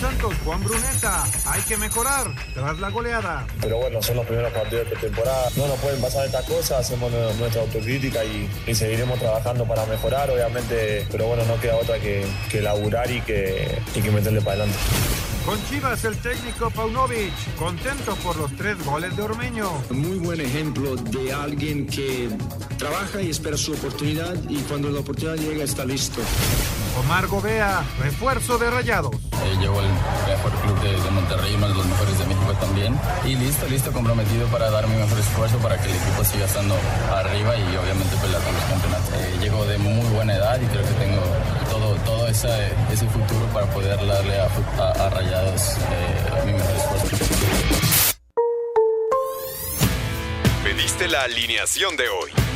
Santos, Juan Bruneta, hay que mejorar tras la goleada. Pero bueno, son los primeros partidos de temporada. No nos pueden pasar estas cosas, hacemos nuestra autocrítica y, seguiremos trabajando para mejorar, obviamente. Pero bueno, no queda otra que, que laburar y que, y que meterle para adelante. Con Chivas, el técnico Paunovic, contento por los tres goles de Ormeño. Muy buen ejemplo de alguien que trabaja y espera su oportunidad y cuando la oportunidad llega está listo. Omar Gobea, refuerzo de Rayados. Eh, llevo el mejor club de, Monterrey, uno de los mejores de México también. Y listo, listo, comprometido para dar mi mejor esfuerzo para que el equipo siga estando arriba y obviamente pelear con los campeonatos. Eh, llego de muy buena edad y creo que tengo todo, todo ese, ese futuro para poder darle a, a, a Rayados eh, mi mejor esfuerzo. Pediste la alineación de hoy.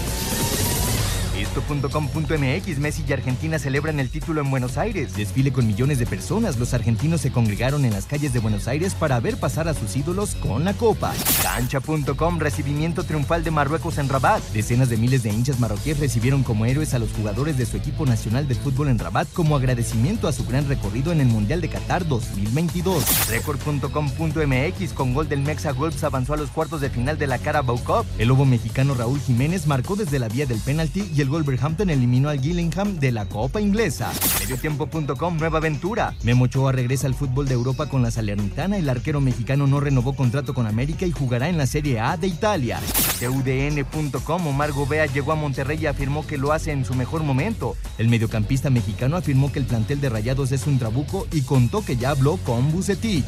Esto.com.mx Messi y Argentina celebran el título en Buenos Aires. Desfile con millones de personas. Los argentinos se congregaron en las calles de Buenos Aires para ver pasar a sus ídolos con la copa. Cancha.com Recibimiento triunfal de Marruecos en Rabat. Decenas de miles de hinchas marroquíes recibieron como héroes a los jugadores de su equipo nacional de fútbol en Rabat como agradecimiento a su gran recorrido en el Mundial de Qatar 2022. Record.com.mx con gol del Mexa Wolves avanzó a los cuartos de final de la Carabao Cup. El lobo mexicano Raúl Jiménez marcó desde la vía del penalti y el Wolverhampton eliminó al Gillingham de la Copa Inglesa. Mediotiempo.com, nueva aventura. Memo Ochoa regresa al fútbol de Europa con la Salernitana. El arquero mexicano no renovó contrato con América y jugará en la Serie A de Italia. TUDN.com, Omar Gobea llegó a Monterrey y afirmó que lo hace en su mejor momento. El mediocampista mexicano afirmó que el plantel de Rayados es un trabuco y contó que ya habló con Bucetich.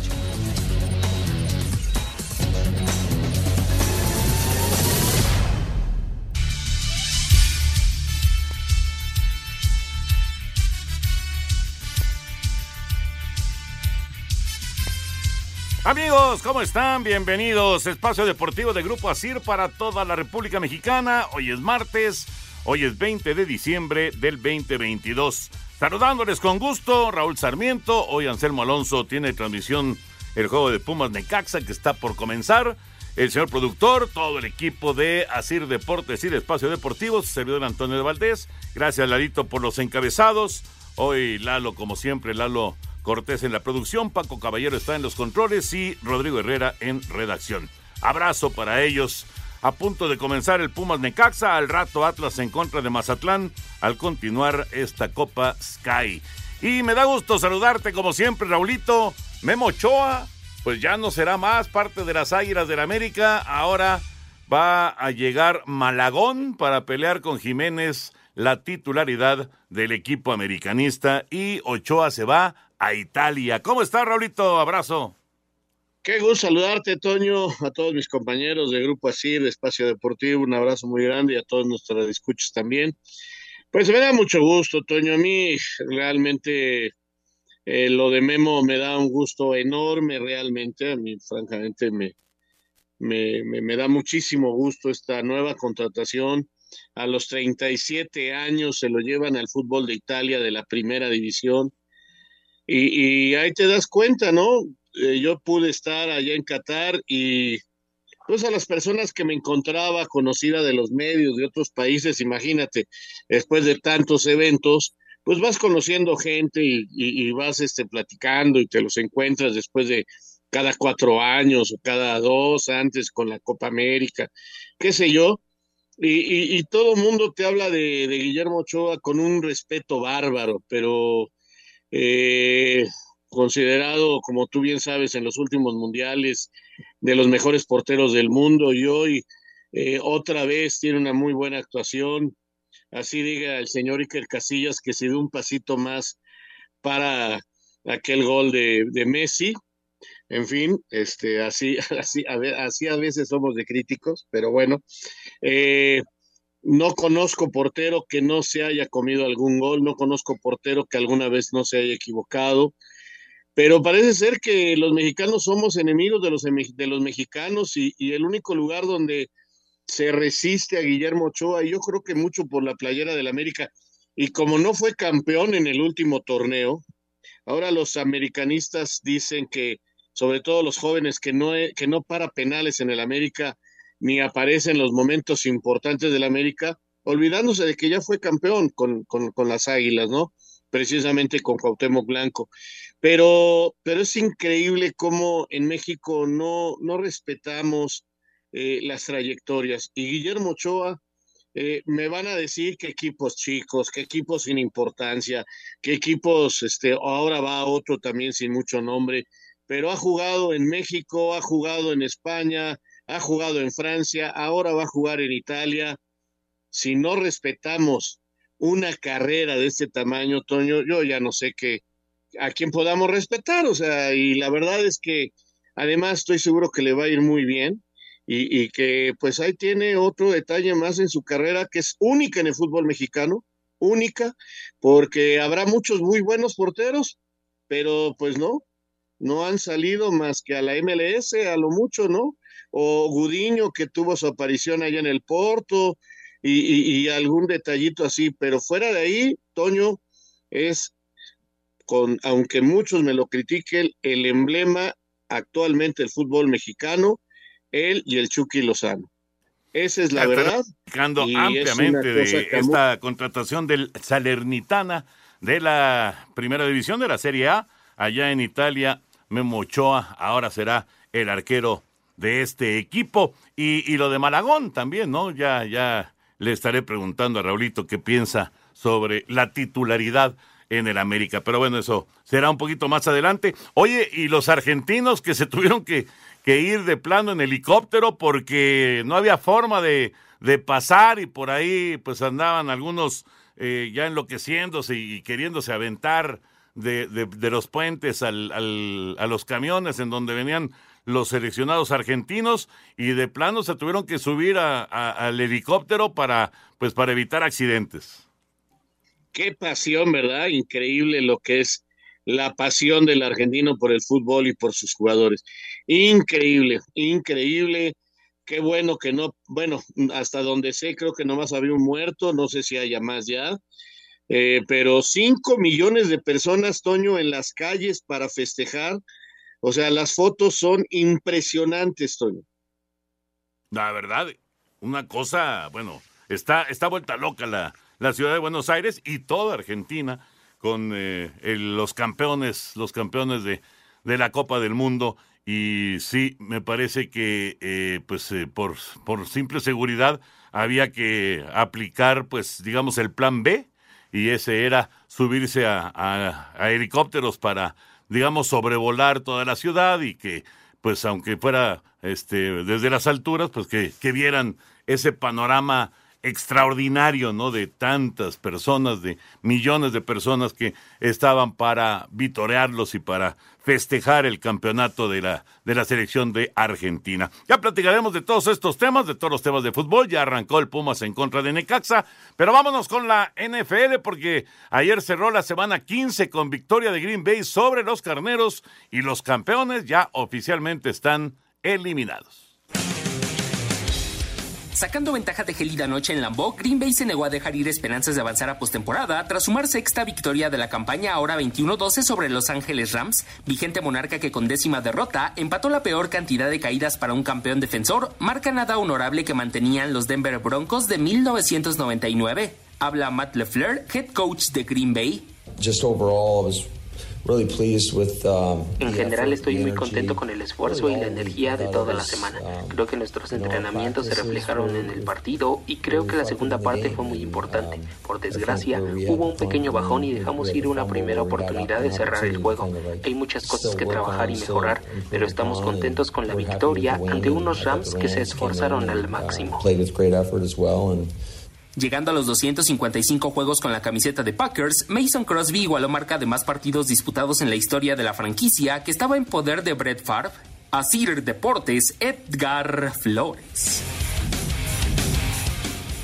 Amigos, ¿cómo están? Bienvenidos. Espacio Deportivo de Grupo Asir para toda la República Mexicana. Hoy es martes, hoy es 20 de diciembre del 2022. Saludándoles con gusto, Raúl Sarmiento. Hoy Anselmo Alonso tiene transmisión el juego de Pumas Necaxa que está por comenzar. El señor productor, todo el equipo de Asir Deportes y de Espacio Deportivo, su servidor Antonio de Valdés. Gracias, Lalito, por los encabezados. Hoy Lalo, como siempre, Lalo Cortés en la producción, Paco Caballero está en los controles y Rodrigo Herrera en redacción. Abrazo para ellos. A punto de comenzar el Pumas Necaxa, al rato Atlas en contra de Mazatlán, al continuar esta Copa Sky. Y me da gusto saludarte como siempre, Raulito. Memo Ochoa, pues ya no será más parte de las Águilas del América. Ahora va a llegar Malagón para pelear con Jiménez la titularidad del equipo americanista y Ochoa se va a Italia. ¿Cómo está, Raulito? Abrazo. Qué gusto saludarte, Toño, a todos mis compañeros de Grupo Así, de Espacio Deportivo, un abrazo muy grande y a todos nuestros escuchas también. Pues me da mucho gusto, Toño. A mí realmente eh, lo de Memo me da un gusto enorme, realmente. A mí, francamente, me, me, me da muchísimo gusto esta nueva contratación. A los 37 años se lo llevan al fútbol de Italia de la primera división y, ahí te das cuenta, ¿no? Eh, yo pude estar allá en Qatar y pues a las personas que me encontraba conocida de los medios de otros países, imagínate, después de tantos eventos, pues vas conociendo gente y, vas este, platicando y te los encuentras después de cada cuatro años o cada dos antes con la Copa América, qué sé yo. Y, todo el mundo te habla de, de Guillermo Ochoa con un respeto bárbaro, pero eh, considerado, como tú bien sabes, en los últimos mundiales de los mejores porteros del mundo y hoy eh, otra vez tiene una muy buena actuación. Así diga el señor Iker Casillas que se dio un pasito más para aquel gol de, Messi. En fin, este, así, así, a así a veces somos de críticos, pero bueno. Eh, no conozco portero que no se haya comido algún gol, no conozco portero que alguna vez no se haya equivocado, pero parece ser que los mexicanos somos enemigos de los, de los mexicanos y, el único lugar donde se resiste a Guillermo Ochoa, y yo creo que mucho por la playera del América, y como no fue campeón en el último torneo, ahora los americanistas dicen que, sobre todo los jóvenes que no, que no para penales en el América, ni aparece en los momentos importantes del América, olvidándose de que ya fue campeón con, con, con las Águilas, ¿no? Precisamente con Cuauhtémoc Blanco. Pero, pero es increíble cómo en México no, no respetamos eh, las trayectorias. Y Guillermo Ochoa, eh, me van a decir que equipos chicos, que equipos sin importancia, que equipos, este, ahora va otro también sin mucho nombre, pero ha jugado en México, ha jugado en España, ha jugado en Francia, ahora va a jugar en Italia. Si no respetamos una carrera de este tamaño, Toño, yo ya no sé qué, a quién podamos respetar, o sea, y la verdad es que además estoy seguro que le va a ir muy bien y, que pues ahí tiene otro detalle más en su carrera que es única en el fútbol mexicano, única, porque habrá muchos muy buenos porteros, pero pues no, no han salido más que a la MLS, a lo mucho, ¿no? O Gudiño que tuvo su aparición allá en el Porto y, y algún detallito así, pero fuera de ahí, Toño es, con, aunque muchos me lo critiquen, el emblema actualmente del fútbol mexicano él y el Chucky Lozano. Esa es la verdad. Y ampliamente de esta contratación del Salernitana de la primera división de la Serie A, allá en Italia. Memo Ochoa ahora será el arquero de este equipo. Y, y, lo de Malagón también, ¿no? Ya, ya le estaré preguntando a Raulito qué piensa sobre la titularidad en el América. Pero bueno, eso será un poquito más adelante. Oye, y los argentinos que se tuvieron que que ir de plano en helicóptero porque no había forma de, de pasar y por ahí pues andaban algunos eh, ya enloqueciéndose y queriéndose aventar de, de, los puentes al, al, a los camiones en donde venían los seleccionados argentinos y de plano se tuvieron que subir al helicóptero para pues para evitar accidentes. Qué pasión, ¿verdad? Increíble lo que es la pasión del argentino por el fútbol y por sus jugadores. Increíble, increíble. Qué bueno que no, bueno, hasta donde sé, creo que nomás había un muerto, no sé si haya más ya, eh, pero cinco millones de personas, Toño, en las calles para festejar. O sea, las fotos son impresionantes, Toño. La verdad, una cosa, bueno, está, está vuelta loca la, la ciudad de Buenos Aires y toda Argentina con eh, los campeones, los campeones de, de, la Copa del Mundo. Y sí, me parece que eh, pues eh, por, por simple seguridad había que aplicar pues digamos el plan B y ese era subirse a, a, helicópteros para digamos sobrevolar toda la ciudad y que pues aunque fuera este desde las alturas pues que, que vieran ese panorama extraordinario, ¿no? De tantas personas, de millones de personas que estaban para vitorearlos y para festejar el campeonato de la, de la selección de Argentina. Ya platicaremos de todos estos temas, de todos los temas de fútbol. Ya arrancó el Pumas en contra de Necaxa, pero vámonos con la NFL porque ayer cerró la semana 15 con victoria de Green Bay sobre los Carneros y los campeones ya oficialmente están eliminados. Sacando ventaja de gelida noche en Lambeau, Green Bay se negó a dejar ir esperanzas de avanzar a postemporada tras sumar sexta victoria de la campaña ahora 21-12 sobre Los Ángeles Rams, vigente monarca que con décima derrota empató la peor cantidad de caídas para un campeón defensor, marca nada honorable que mantenían los Denver Broncos de 1999. Habla Matt LeFleur, head coach de Green Bay. Just overall, Um, en general estoy muy contento con el esfuerzo y la energía de toda la semana. Um, creo que nuestros entrenamientos se reflejaron en el partido y creo que la segunda parte fue muy importante. Um, Por desgracia, hubo un pequeño bajón y dejamos ir una primera oportunidad de cerrar el juego. Hay muchas cosas que trabajar y mejorar, pero estamos contentos con la victoria ante unos Rams que se esforzaron al máximo. Llegando a los 255 juegos con la camiseta de Packers, Mason Crosby igualó marca de más partidos disputados en la historia de la franquicia que estaba en poder de Brett Favre. A Deportes, Edgar Flores.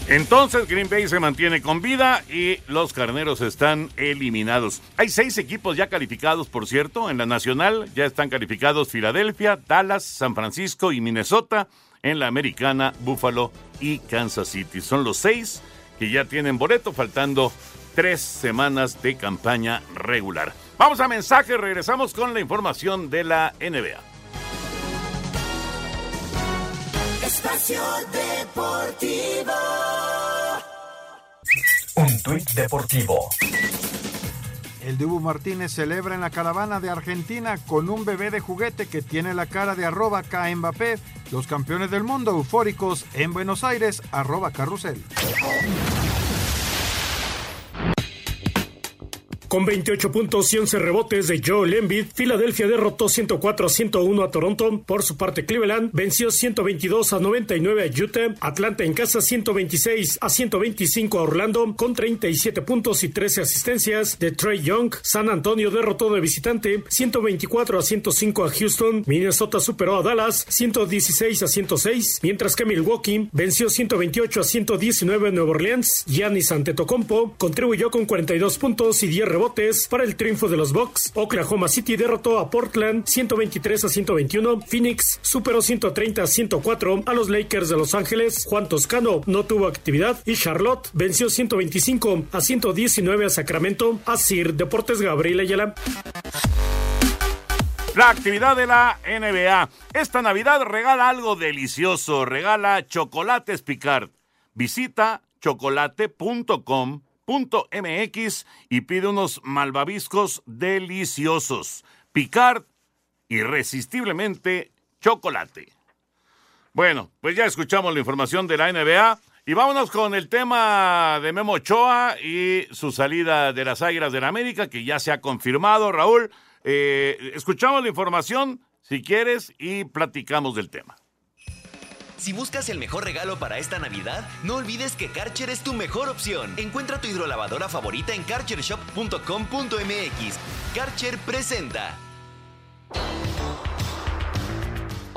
Entonces Green Bay se mantiene con vida y los carneros están eliminados. Hay seis equipos ya calificados, por cierto. En la nacional ya están calificados Filadelfia, Dallas, San Francisco y Minnesota. En la americana, Buffalo y Kansas City. Son los seis que ya tienen boleto, faltando tres semanas de campaña regular. Vamos a mensaje, regresamos con la información de la NBA. Espacio Deportivo. Un tuit deportivo. El Dibu Martínez celebra en la caravana de Argentina con un bebé de juguete que tiene la cara de arroba K. Los campeones del mundo eufóricos en Buenos Aires, arroba carrusel. Con 28 puntos y 11 rebotes de Joel Embiid, Filadelfia derrotó 104 a 101 a Toronto. Por su parte, Cleveland venció 122 a 99 a Utah. Atlanta en casa 126 a 125 a Orlando con 37 puntos y 13 asistencias de Trey Young. San Antonio derrotó de visitante 124 a 105 a Houston. Minnesota superó a Dallas 116 a 106, mientras que Milwaukee venció 128 a 119 a Nueva Orleans. Giannis Antetokounmpo contribuyó con 42 puntos y 10 rebotes rebotes para el triunfo de los Bucks. Oklahoma City derrotó a Portland 123 a 121. Phoenix superó 130 a 104 a los Lakers de Los Ángeles. Juan Toscano no tuvo actividad y Charlotte venció 125 a 119 a Sacramento. Así Deportes Gabriel Ayala. La actividad de la NBA. Esta Navidad regala algo delicioso. Regala chocolates Picard. Visita chocolate.com MX y pide unos malvaviscos deliciosos. Picard, irresistiblemente chocolate. Bueno, pues ya escuchamos la información de la NBA y vámonos con el tema de Memo Ochoa y su salida de las Águilas de la América, que ya se ha confirmado, Raúl. Eh, escuchamos la información, si quieres, y platicamos del tema. Si buscas el mejor regalo para esta Navidad, no olvides que Karcher es tu mejor opción. Encuentra tu hidrolavadora favorita en karchershop.com.mx. Karcher presenta.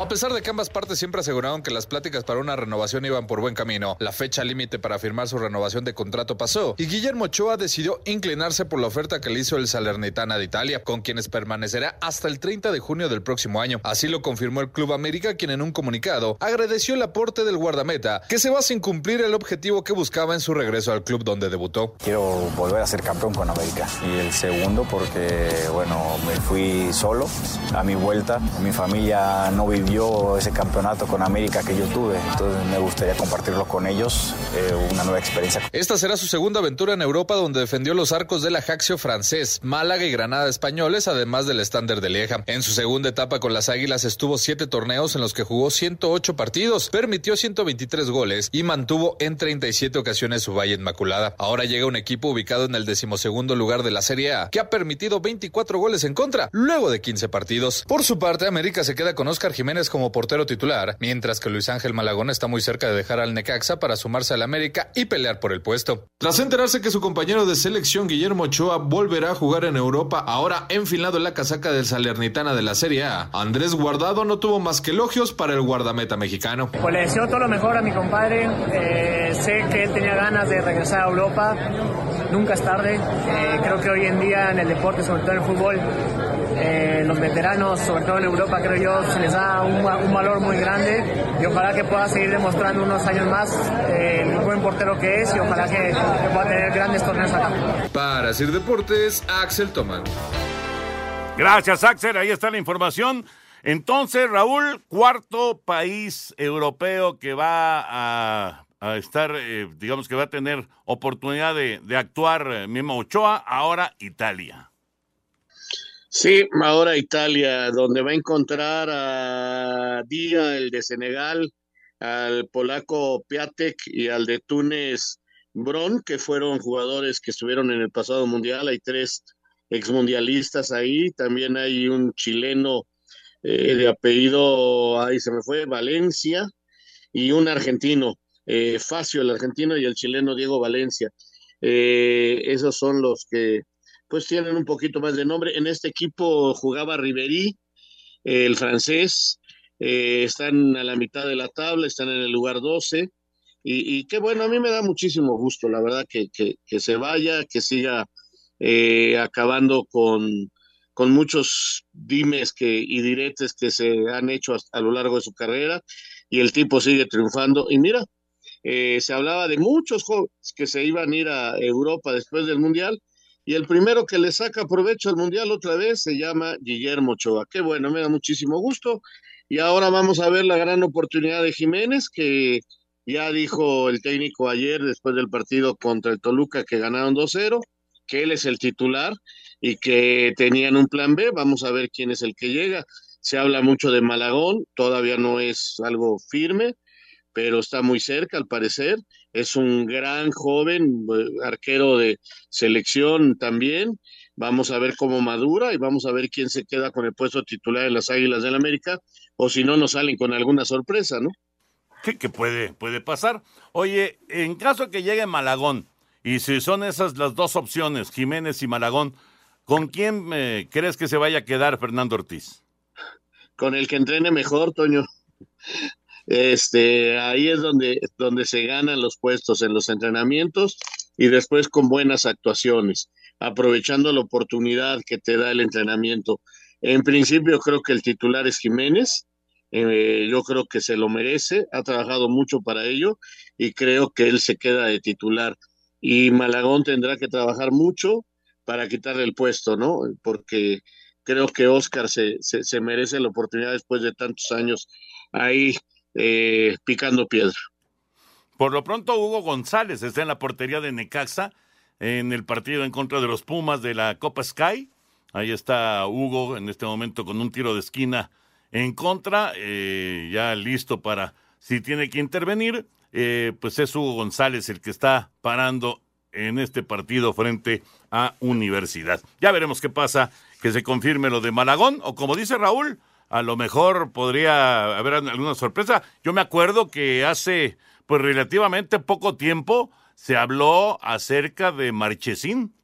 A pesar de que ambas partes siempre aseguraron que las pláticas para una renovación iban por buen camino, la fecha límite para firmar su renovación de contrato pasó y Guillermo Ochoa decidió inclinarse por la oferta que le hizo el Salernitana de Italia, con quienes permanecerá hasta el 30 de junio del próximo año. Así lo confirmó el Club América, quien en un comunicado agradeció el aporte del guardameta, que se va sin cumplir el objetivo que buscaba en su regreso al club donde debutó. Quiero volver a ser campeón con América. Y el segundo porque, bueno, me fui solo a mi vuelta. Mi familia no ese campeonato con América que yo tuve. Entonces me gustaría compartirlo con ellos, eh, una nueva experiencia. Esta será su segunda aventura en Europa donde defendió los arcos del Ajaxio francés, Málaga y Granada españoles, además del estándar de Lieja. En su segunda etapa con las Águilas estuvo siete torneos en los que jugó 108 partidos, permitió 123 goles y mantuvo en 37 ocasiones su valla inmaculada. Ahora llega un equipo ubicado en el decimosegundo lugar de la Serie A, que ha permitido 24 goles en contra, luego de 15 partidos. Por su parte, América se queda con Oscar Jiménez como portero titular, mientras que Luis Ángel Malagón está muy cerca de dejar al Necaxa para sumarse al América y pelear por el puesto. Tras enterarse que su compañero de selección Guillermo Ochoa volverá a jugar en Europa, ahora enfilado en la casaca del Salernitana de la Serie A, Andrés Guardado no tuvo más que elogios para el guardameta mexicano. Pues le deseo todo lo mejor a mi compadre, eh, sé que él tenía ganas de regresar a Europa, nunca es tarde, eh, creo que hoy en día en el deporte, sobre todo en el fútbol, eh, los veteranos, sobre todo en Europa, creo yo, se les da un, valor muy grande y ojalá que pueda seguir demostrando unos años más eh, el buen portero que es y ojalá que, pueda tener grandes torneos acá. Para hacer deportes, Axel Toman. Gracias, Axel. Ahí está la información. Entonces, Raúl, cuarto país europeo que va a, estar, eh, digamos que va a tener oportunidad de, de actuar Memo Ochoa, ahora Italia. Sí, ahora Italia, donde va a encontrar a Díaz, el de Senegal, al polaco Piatek y al de Túnez Bron, que fueron jugadores que estuvieron en el pasado mundial. Hay tres exmundialistas ahí. También hay un chileno eh, de apellido, ahí se me fue, Valencia, y un argentino, eh, Facio, el argentino, y el chileno Diego Valencia. Eh, esos son los que pues tienen un poquito más de nombre. En este equipo jugaba Riverí, el francés, eh, están a la mitad de la tabla, están en el lugar 12. Y, qué bueno, a mí me da muchísimo gusto, la verdad, que, que, se vaya, que siga eh, acabando con, con muchos dimes que, y diretes que se han hecho a, lo largo de su carrera y el tipo sigue triunfando. Y mira, eh, se hablaba de muchos jóvenes que se iban a ir a Europa después del Mundial y el primero que le saca provecho al Mundial otra vez se llama Guillermo Ochoa. Qué bueno, me da muchísimo gusto. Y ahora vamos a ver la gran oportunidad de Jiménez que ya dijo el técnico ayer, después del partido contra el Toluca, que ganaron 2-0, que él es el titular y que tenían un plan B. Vamos a ver quién es el que llega. Se habla mucho de Malagón, todavía no es algo firme, pero está muy cerca al parecer. Es un gran joven, eh, arquero de selección también. Vamos a ver cómo madura y vamos a ver quién se queda con el puesto titular en las Águilas del América, o si no, nos salen con alguna sorpresa, ¿no? que, puede, puede pasar. Oye, en caso que llegue Malagón, y si son esas las dos opciones, Jiménez y Malagón, ¿con quién eh, crees que se vaya a quedar Fernando Ortiz? Con el que entrene mejor, Toño. Este, ahí es donde, donde se ganan los puestos en los entrenamientos y después con buenas actuaciones, aprovechando la oportunidad que te da el entrenamiento. En principio creo que el titular es Jiménez, eh, yo creo que se lo merece, ha trabajado mucho para ello y creo que él se queda de titular. Y Malagón tendrá que trabajar mucho para quitarle el puesto, ¿no? Porque creo que Oscar se, se, merece la oportunidad después de tantos años ahí eh, picando piedra. Por lo pronto, Hugo González está en la portería de Necaxa en el partido en contra de los Pumas de la Copa Sky. Ahí está Hugo en este momento con un tiro de esquina en contra, eh, ya listo para, si tiene que intervenir, eh, pues es Hugo González el que está parando en este partido frente a Universidad. Ya veremos qué pasa, que se confirme lo de Malagón, o como dice Raúl, a lo mejor podría haber alguna sorpresa. Yo me acuerdo que hace pues relativamente poco tiempo se habló acerca de Marchesín,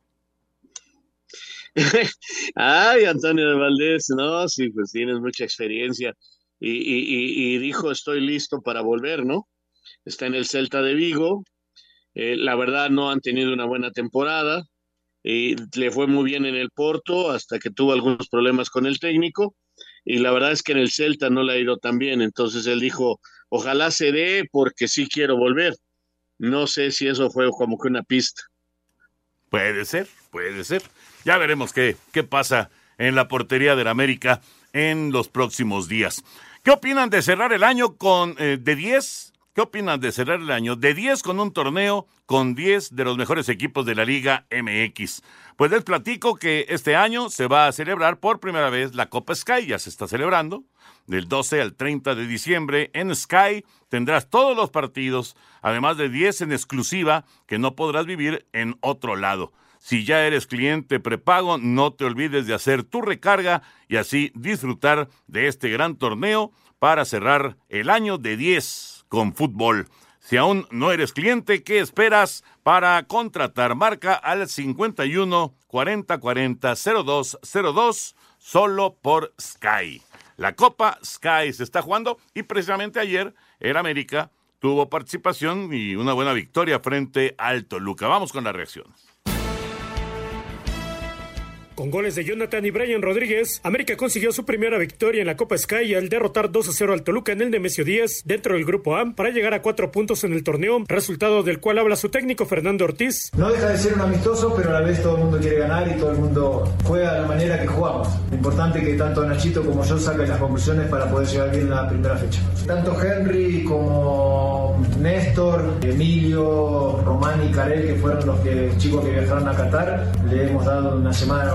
Ay, Antonio Valdés, no, sí, pues tienes mucha experiencia. Y, dijo, estoy listo para volver, ¿no? Está en el Celta de Vigo. Eh, la verdad, no han tenido una buena temporada. Y le fue muy bien en el Porto hasta que tuvo algunos problemas con el técnico. Y la verdad es que en el Celta no le ha ido tan bien. Entonces él dijo, ojalá se dé porque sí quiero volver. No sé si eso fue como que una pista. Puede ser, puede ser. Ya veremos qué, qué pasa en la portería del América en los próximos días. ¿Qué opinan de cerrar el año con eh, de 10? ¿Qué opinan de cerrar el año de 10 con un torneo con 10 de los mejores equipos de la Liga MX? Pues les platico que este año se va a celebrar por primera vez la Copa Sky, ya se está celebrando. Del 12 al 30 de diciembre en Sky tendrás todos los partidos, además de 10 en exclusiva que no podrás vivir en otro lado. Si ya eres cliente prepago, no te olvides de hacer tu recarga y así disfrutar de este gran torneo para cerrar el año de 10 con fútbol. Si aún no eres cliente, ¿qué esperas para contratar? Marca al 51 40 40 02 02 solo por Sky. La Copa Sky se está jugando y precisamente ayer el América tuvo participación y una buena victoria frente al Toluca. Vamos con las reacciones. Con goles de Jonathan y Brian Rodríguez, América consiguió su primera victoria en la Copa Sky al derrotar 2 a 0 al Toluca en el Nemesio 10 dentro del Grupo A para llegar a cuatro puntos en el torneo, resultado del cual habla su técnico Fernando Ortiz. No deja de ser un amistoso, pero a la vez todo el mundo quiere ganar y todo el mundo juega de la manera que jugamos. Lo importante que tanto Nachito como yo saquen las conclusiones para poder llegar bien a la primera fecha. Tanto Henry como Néstor, Emilio, Román y Carel, que fueron los que, chicos que viajaron a Qatar, le hemos dado una semana de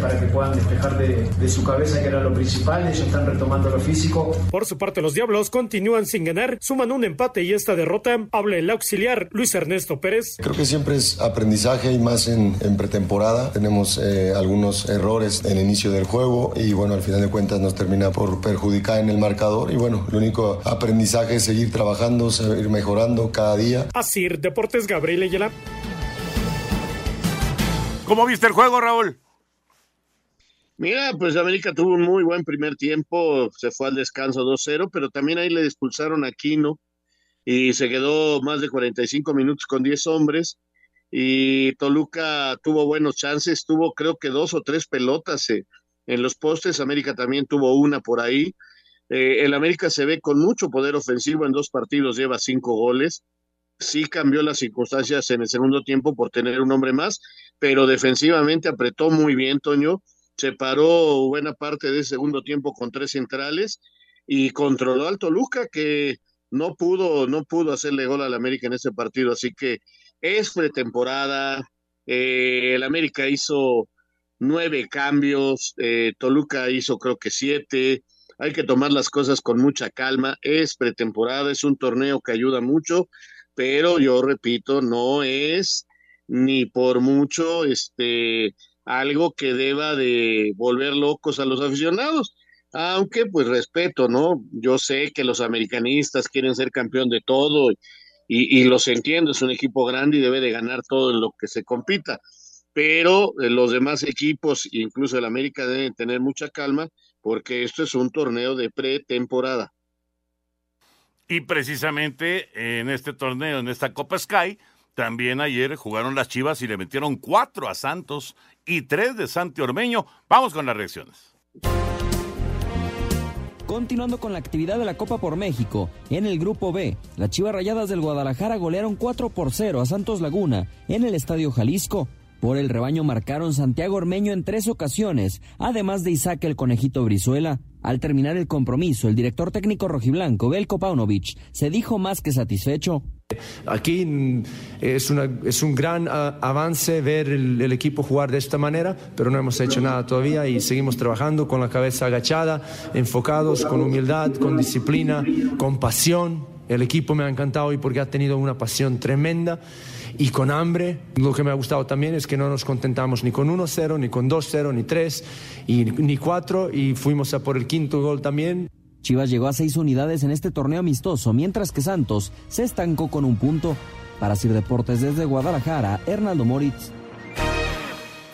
para que puedan despejar de, su cabeza, que era lo principal. Ellos están retomando lo físico. Por su parte, los Diablos continúan sin ganar, suman un empate y esta derrota habla el auxiliar Luis Ernesto Pérez. Creo que siempre es aprendizaje y más en, pretemporada. Tenemos eh, algunos errores en el inicio del juego y bueno, al final de cuentas nos termina por perjudicar en el marcador y bueno, el único aprendizaje es seguir trabajando, seguir mejorando cada día. Así, Deportes Gabriel Ayala. ¿Cómo viste el juego, Raúl? Mira, pues América tuvo un muy buen primer tiempo, se fue al descanso 2-0, pero también ahí le expulsaron a Quino y se quedó más de 45 minutos con 10 hombres y Toluca tuvo buenos chances, tuvo creo que dos o tres pelotas eh, en los postes, América también tuvo una por ahí. Eh, el América se ve con mucho poder ofensivo en dos partidos, lleva cinco goles. Sí cambió las circunstancias en el segundo tiempo por tener un hombre más, pero defensivamente apretó muy bien, Toño. Se paró buena parte del segundo tiempo con tres centrales y controló al Toluca que no pudo, no pudo hacerle gol al América en ese partido. Así que es pretemporada. Eh, el América hizo nueve cambios, eh, Toluca hizo creo que siete. Hay que tomar las cosas con mucha calma. Es pretemporada, es un torneo que ayuda mucho, pero yo repito, no es ni por mucho este algo que deba de volver locos a los aficionados. Aunque pues respeto, ¿no? Yo sé que los americanistas quieren ser campeón de todo y, y los entiendo, es un equipo grande y debe de ganar todo en lo que se compita pero eh, los demás equipos, incluso el América, deben tener mucha calma porque esto es un torneo de pretemporada. Y precisamente en este torneo, en esta Copa Sky, también ayer jugaron las Chivas y le metieron cuatro a Santos y tres de Santi Ormeño. Vamos con las reacciones. Continuando con la actividad de la Copa por México, en el Grupo B, las Chivas Rayadas del Guadalajara golearon 4 por 0 a Santos Laguna en el Estadio Jalisco. Por el rebaño marcaron Santiago Ormeño en tres ocasiones, además de Isaac el Conejito Brizuela. Al terminar el compromiso, el director técnico rojiblanco, Belko Paunovic, se dijo más que satisfecho. Aquí mm, es, es un gran ah, avance ver el, equipo jugar de esta manera, pero no hemos hecho nada todavía y seguimos trabajando con la cabeza agachada, enfocados, con humildad, con disciplina, con pasión. El equipo me ha encantado hoy porque ha tenido una pasión tremenda y con hambre. Lo que me ha gustado también es que no nos contentamos ni con 1-0, ni con 2-0, ni 3, y, ni 4, y fuimos a por el quinto gol también. Chivas llegó a seis unidades en este torneo amistoso, mientras que Santos se estancó con un punto. Para Sir Deportes desde Guadalajara, Hernando Moritz.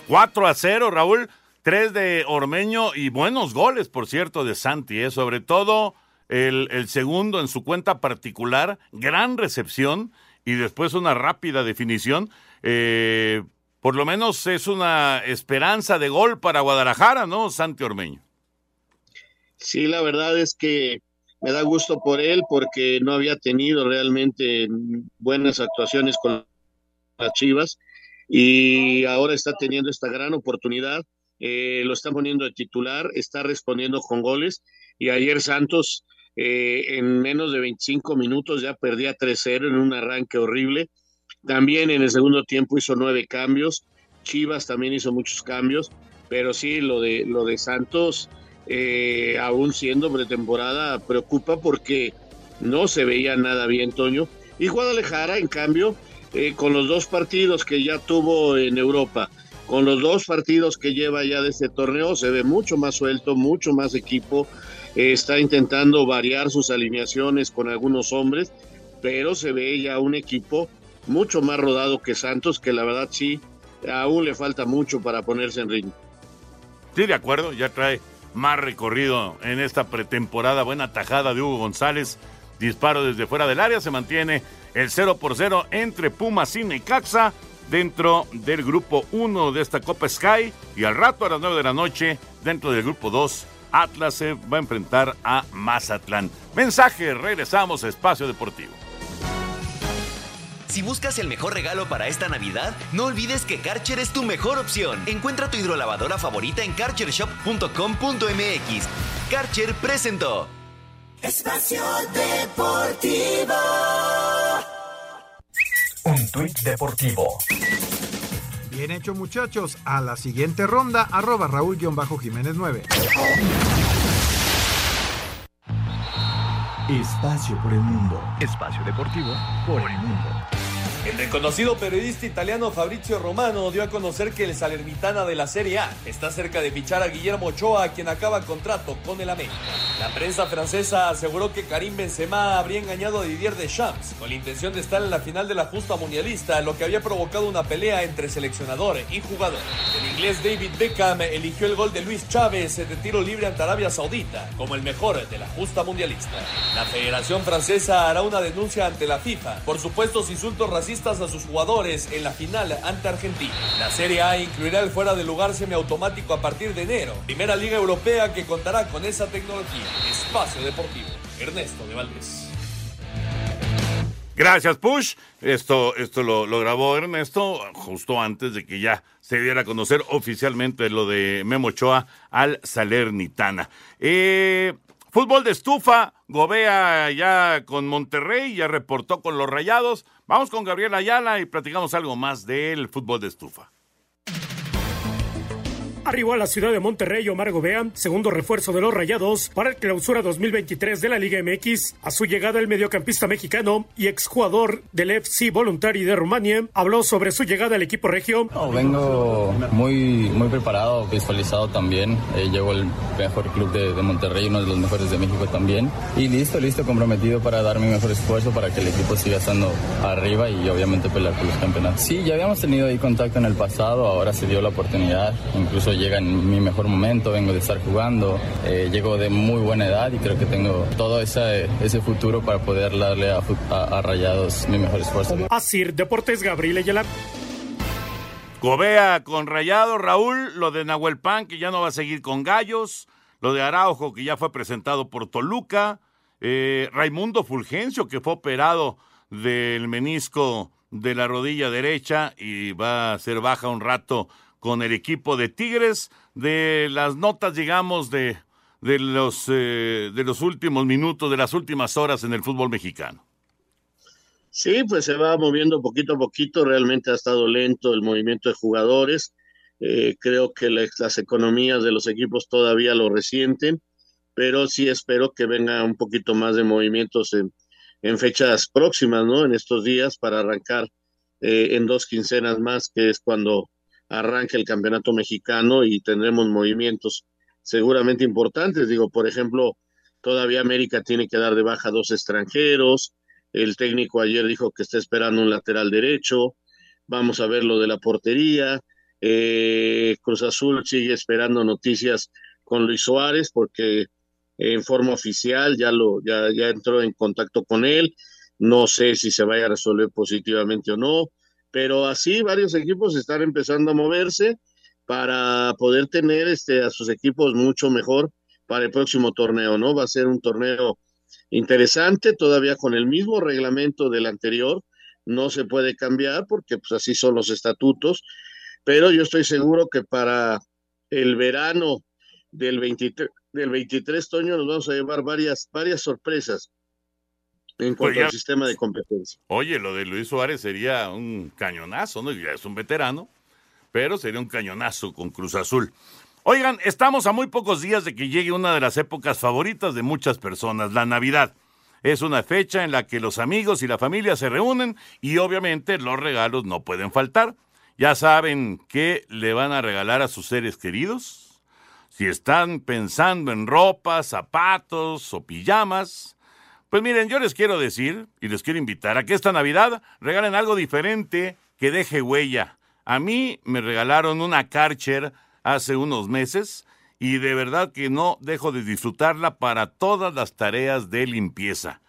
4 a 0, Raúl. Tres de Ormeño y buenos goles, por cierto, de Santi, ¿eh? sobre todo el, el segundo en su cuenta particular, gran recepción y después una rápida definición. Eh, por lo menos es una esperanza de gol para Guadalajara, ¿no, Santi Ormeño? Sí, la verdad es que me da gusto por él porque no había tenido realmente buenas actuaciones con las Chivas y ahora está teniendo esta gran oportunidad. Eh, lo están poniendo de titular, está respondiendo con goles y ayer Santos eh, en menos de 25 minutos ya perdía 3-0 en un arranque horrible. También en el segundo tiempo hizo nueve cambios. Chivas también hizo muchos cambios, pero sí, lo de, lo de Santos, eh, aún siendo pretemporada, preocupa porque no se veía nada bien, Toño. Y Guadalajara, en cambio, eh, con los dos partidos que ya tuvo en Europa, con los dos partidos que lleva ya de este torneo, se ve mucho más suelto, mucho más equipo, está intentando variar sus alineaciones con algunos hombres, pero se ve ya un equipo mucho más rodado que Santos, que la verdad sí, aún le falta mucho para ponerse en ritmo. Sí, de acuerdo, ya trae más recorrido en esta pretemporada. Buena tajada de Hugo González. Disparo desde fuera del área. Se mantiene el 0 por 0 entre Pumas y Necaxa dentro del grupo 1 de esta Copa Sky. Y al rato, a las 9 de la noche, dentro del grupo 2 Atlas se va a enfrentar a Mazatlán. Mensaje, regresamos a Espacio Deportivo. Si buscas el mejor regalo para esta Navidad, no olvides que Karcher es tu mejor opción. Encuentra tu hidrolavadora favorita en karchershop.com.mx. Karcher presentó. Espacio Deportivo. Un tuit deportivo. Bien hecho muchachos, a la siguiente ronda, arroba Raúl-Jiménez 9. Espacio por el mundo. Espacio deportivo por el mundo. El reconocido periodista italiano Fabrizio Romano dio a conocer que el Salernitana de la Serie A está cerca de fichar a Guillermo Ochoa, quien acaba contrato con el América. La prensa francesa aseguró que Karim Benzema habría engañado a Didier Deschamps con la intención de estar en la final de la justa mundialista, lo que había provocado una pelea entre seleccionador y jugador. El inglés David Beckham eligió el gol de Luis Chávez de tiro libre ante Arabia Saudita como el mejor de la justa mundialista. La Federación Francesa hará una denuncia ante la FIFA por supuestos insultos racistas a sus jugadores en la final ante Argentina. La Serie A incluirá el fuera de lugar semiautomático a partir de enero. Primera liga europea que contará con esa tecnología. Espacio Deportivo. Ernesto de Valdés. Gracias, Push. Esto, esto lo, lo, grabó Ernesto justo antes de que ya se diera a conocer oficialmente lo de Memo Ochoa al Salernitana. Eh, Fútbol de estufa, Gobea ya con Monterrey, ya reportó con los Rayados. Vamos con Gabriel Ayala y platicamos algo más del fútbol de estufa. Arribó a la ciudad de Monterrey Omar Gobea, segundo refuerzo de los Rayados para el clausura 2023 de la Liga MX. A su llegada el mediocampista mexicano y exjugador del FC Voluntari de Rumania habló sobre su llegada al equipo regio. vengo muy, muy preparado, visualizado también. Eh, llevo el mejor club de, de, Monterrey, uno de los mejores de México también. Y listo, listo, comprometido para dar mi mejor esfuerzo para que el equipo siga estando arriba y obviamente pelear por los campeonatos. Sí, ya habíamos tenido ahí contacto en el pasado, ahora se dio la oportunidad, incluso llega en mi mejor momento, vengo de estar jugando, eh, llego de muy buena edad y creo que tengo todo ese, ese futuro para poder darle a, a, a Rayados mi mejor esfuerzo. Así, Deportes Gabriel Ayala. Gobea con Rayado, Raúl, lo de Nahuel Pan, que ya no va a seguir con Gallos, lo de Araujo, que ya fue presentado por Toluca, eh, Raimundo Fulgencio, que fue operado del menisco de la rodilla derecha y va a ser baja un rato con el equipo de Tigres, de las notas, digamos, de, de, los, eh, de los últimos minutos, de las últimas horas en el fútbol mexicano. Sí, pues se va moviendo poquito a poquito, realmente ha estado lento el movimiento de jugadores, eh, creo que la, las economías de los equipos todavía lo resienten, pero sí espero que venga un poquito más de movimientos en, en fechas próximas, ¿no? En estos días para arrancar eh, en dos quincenas más, que es cuando arranque el campeonato mexicano y tendremos movimientos seguramente importantes. Digo, por ejemplo, todavía América tiene que dar de baja dos extranjeros. El técnico ayer dijo que está esperando un lateral derecho. Vamos a ver lo de la portería. Eh, Cruz Azul sigue esperando noticias con Luis Suárez porque en forma oficial ya lo ya, ya entró en contacto con él. No sé si se vaya a resolver positivamente o no pero así varios equipos están empezando a moverse para poder tener este, a sus equipos mucho mejor para el próximo torneo, ¿no? Va a ser un torneo interesante, todavía con el mismo reglamento del anterior, no se puede cambiar porque pues así son los estatutos, pero yo estoy seguro que para el verano del 23, del 23 Toño nos vamos a llevar varias, varias sorpresas en cuanto pues ya, al sistema de competencia. Oye, lo de Luis Suárez sería un cañonazo, ¿no? Ya es un veterano, pero sería un cañonazo con Cruz Azul. Oigan, estamos a muy pocos días de que llegue una de las épocas favoritas de muchas personas, la Navidad. Es una fecha en la que los amigos y la familia se reúnen y obviamente los regalos no pueden faltar. ¿Ya saben qué le van a regalar a sus seres queridos? Si están pensando en ropa, zapatos o pijamas, pues miren, yo les quiero decir y les quiero invitar a que esta Navidad regalen algo diferente que deje huella. A mí me regalaron una Karcher hace unos meses y de verdad que no dejo de disfrutarla para todas las tareas de limpieza.